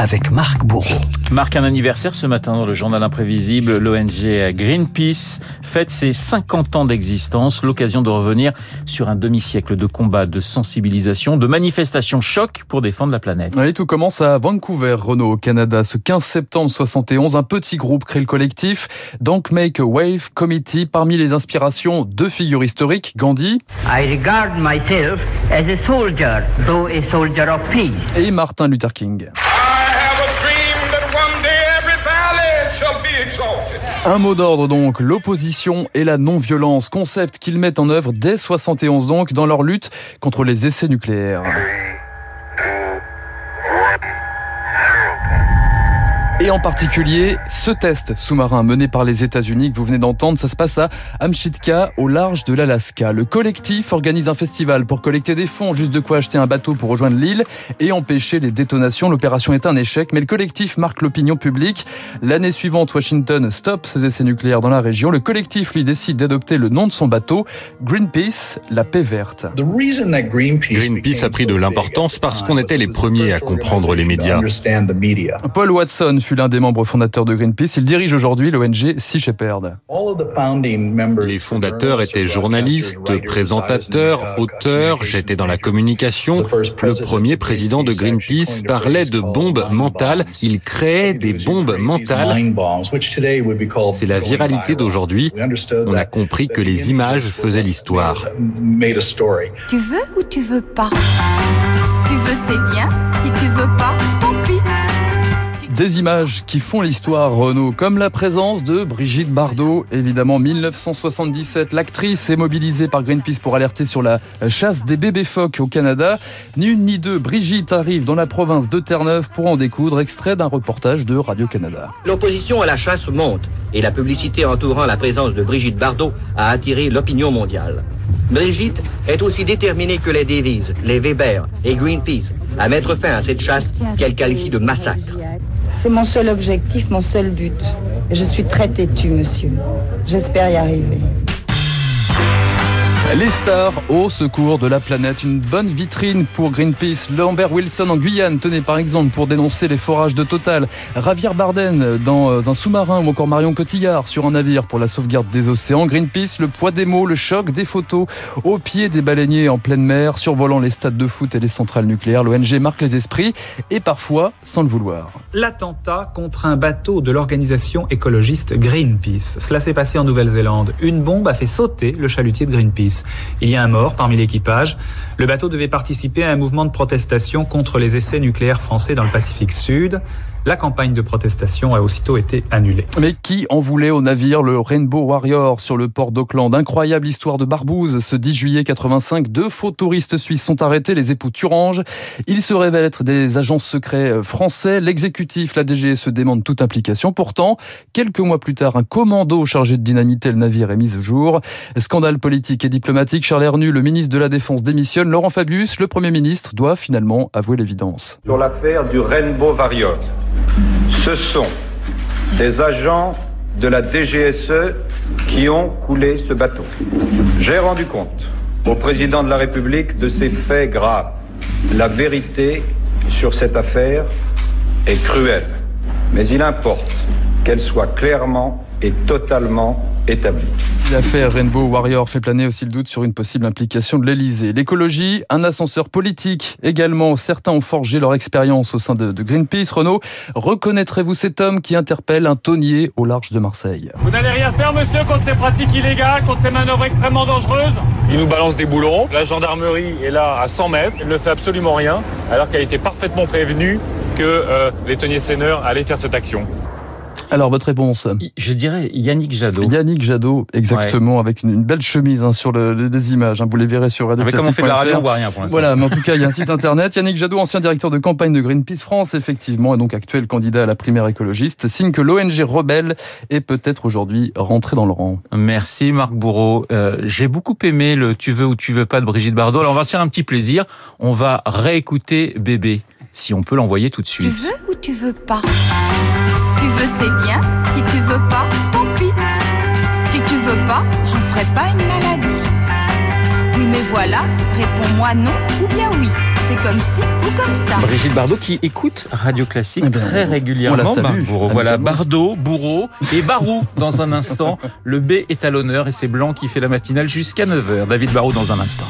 avec Marc Bourreau. Marc, un anniversaire ce matin dans le journal imprévisible. L'ONG Greenpeace fête ses 50 ans d'existence, l'occasion de revenir sur un demi-siècle de combats, de sensibilisation, de manifestations choc pour défendre la planète. Oui, tout commence à Vancouver, Renault, au Canada. Ce 15 septembre 71, un petit groupe crée le collectif Don't Make a Wave Committee. Parmi les inspirations, deux figures historiques, Gandhi. I regard myself as a soldier, though a soldier of peace. Et Martin Luther King. Un mot d'ordre donc, l'opposition et la non-violence, concept qu'ils mettent en œuvre dès 71 donc dans leur lutte contre les essais nucléaires. Et en particulier, ce test sous-marin mené par les États-Unis que vous venez d'entendre, ça se passe à Amchitka, au large de l'Alaska. Le collectif organise un festival pour collecter des fonds, juste de quoi acheter un bateau pour rejoindre l'île et empêcher les détonations. L'opération est un échec, mais le collectif marque l'opinion publique. L'année suivante, Washington stoppe ses essais nucléaires dans la région. Le collectif lui décide d'adopter le nom de son bateau, Greenpeace, la paix verte. Greenpeace a pris de l'importance parce qu'on était les premiers à comprendre les médias. Paul Watson fut l'un des membres fondateurs de Greenpeace. Il dirige aujourd'hui l'ONG Sea Shepherd. Les fondateurs étaient journalistes, présentateurs, auteurs. J'étais dans la communication. Le premier président de Greenpeace parlait de bombes mentales. Il créait des bombes mentales. C'est la viralité d'aujourd'hui. On a compris que les images faisaient l'histoire. Tu veux ou tu veux pas? Tu veux, c'est bien. Si tu veux pas. Des images qui font l'histoire, Renault, comme la présence de Brigitte Bardot. Évidemment, 1977, l'actrice est mobilisée par Greenpeace pour alerter sur la chasse des bébés phoques au Canada. Ni une ni deux, Brigitte arrive dans la province de Terre-Neuve pour en découdre, extrait d'un reportage de Radio-Canada. L'opposition à la chasse monte et la publicité entourant la présence de Brigitte Bardot a attiré l'opinion mondiale. Brigitte est aussi déterminée que les Davies, les Weber et Greenpeace à mettre fin à cette chasse qu'elle qualifie de massacre. C'est mon seul objectif, mon seul but. Je suis très têtu, monsieur. J'espère y arriver. Les stars au secours de la planète. Une bonne vitrine pour Greenpeace. Lambert Wilson en Guyane tenait par exemple pour dénoncer les forages de Total. Javier Bardem dans un sous-marin ou encore Marion Cotillard sur un navire pour la sauvegarde des océans. Greenpeace, le poids des mots, le choc des photos au pied des baleiniers en pleine mer, survolant les stades de foot et les centrales nucléaires. L'ONG marque les esprits et parfois sans le vouloir. L'attentat contre un bateau de l'organisation écologiste Greenpeace. Cela s'est passé en Nouvelle-Zélande. Une bombe a fait sauter le chalutier de Greenpeace. Il y a un mort parmi l'équipage. Le bateau devait participer à un mouvement de protestation contre les essais nucléaires français dans le Pacifique Sud. La campagne de protestation a aussitôt été annulée. Mais qui en voulait au navire le Rainbow Warrior sur le port d'Auckland? Incroyable histoire de Barbouze. Ce 10 juillet 85, deux faux touristes suisses sont arrêtés, les époux Turange. Ils se révèlent être des agents secrets français. L'exécutif, la DGSE, demande toute implication. Pourtant, quelques mois plus tard, un commando chargé de dynamiter le navire est mis au jour. Scandale politique et diplomatique. Charles Hernu, le ministre de la Défense, démissionne. Laurent Fabius, le Premier ministre, doit finalement avouer l'évidence. Sur l'affaire du Rainbow Warrior, ce sont des agents de la DGSE qui ont coulé ce bateau. J'ai rendu compte au président de la République de ces faits graves. La vérité sur cette affaire est cruelle, mais il importe qu'elle soit clairement et totalement établie. L'affaire Rainbow Warrior fait planer aussi le doute sur une possible implication de l'Elysée. L'écologie, un ascenseur politique également. Certains ont forgé leur expérience au sein de, de Greenpeace. Renault, reconnaîtrez-vous cet homme qui interpelle un tonnier au large de Marseille? Vous n'allez rien faire, monsieur, contre ces pratiques illégales, contre ces manœuvres extrêmement dangereuses? Il nous balance des boulons. La gendarmerie est là à 100 mètres. Elle ne fait absolument rien, alors qu'elle était parfaitement prévenue que euh, les tonniers seineurs allaient faire cette action. Alors, votre réponse? Je dirais Yannick Jadot. Yannick Jadot, exactement, ouais. avec une, une, belle chemise hein, sur le, les images. Hein, vous les verrez sur radio Comme on fait de la radio, on voit rien pour l'instant. Voilà, mais en tout cas, il y a un site internet. Yannick Jadot, ancien directeur de campagne de Greenpeace France, effectivement, et donc actuel candidat à la primaire écologiste, signe que l'ONG rebelle est peut-être aujourd'hui rentrée dans le rang. Merci Marc Bourreau. Euh, J'ai beaucoup aimé le Tu veux ou tu veux pas de Brigitte Bardot. Alors on va se faire un petit plaisir. On va réécouter Bébé, si on peut l'envoyer tout de suite. Tu veux ou tu veux pas? Tu veux, c'est bien. Si tu veux pas, tant pis. Si tu veux pas, j'en ferai pas une maladie. Oui, mais voilà, réponds-moi non ou bien oui. C'est comme ci ou comme ça. Brigitte Bardot qui écoute Radio Classique Eh ben, très on régulièrement. Voilà, évidemment. Bardot, Bourreau et Barou dans un instant. Le B est à l'honneur et c'est Blanc qui fait la matinale jusqu'à 9h. David Barou dans un instant.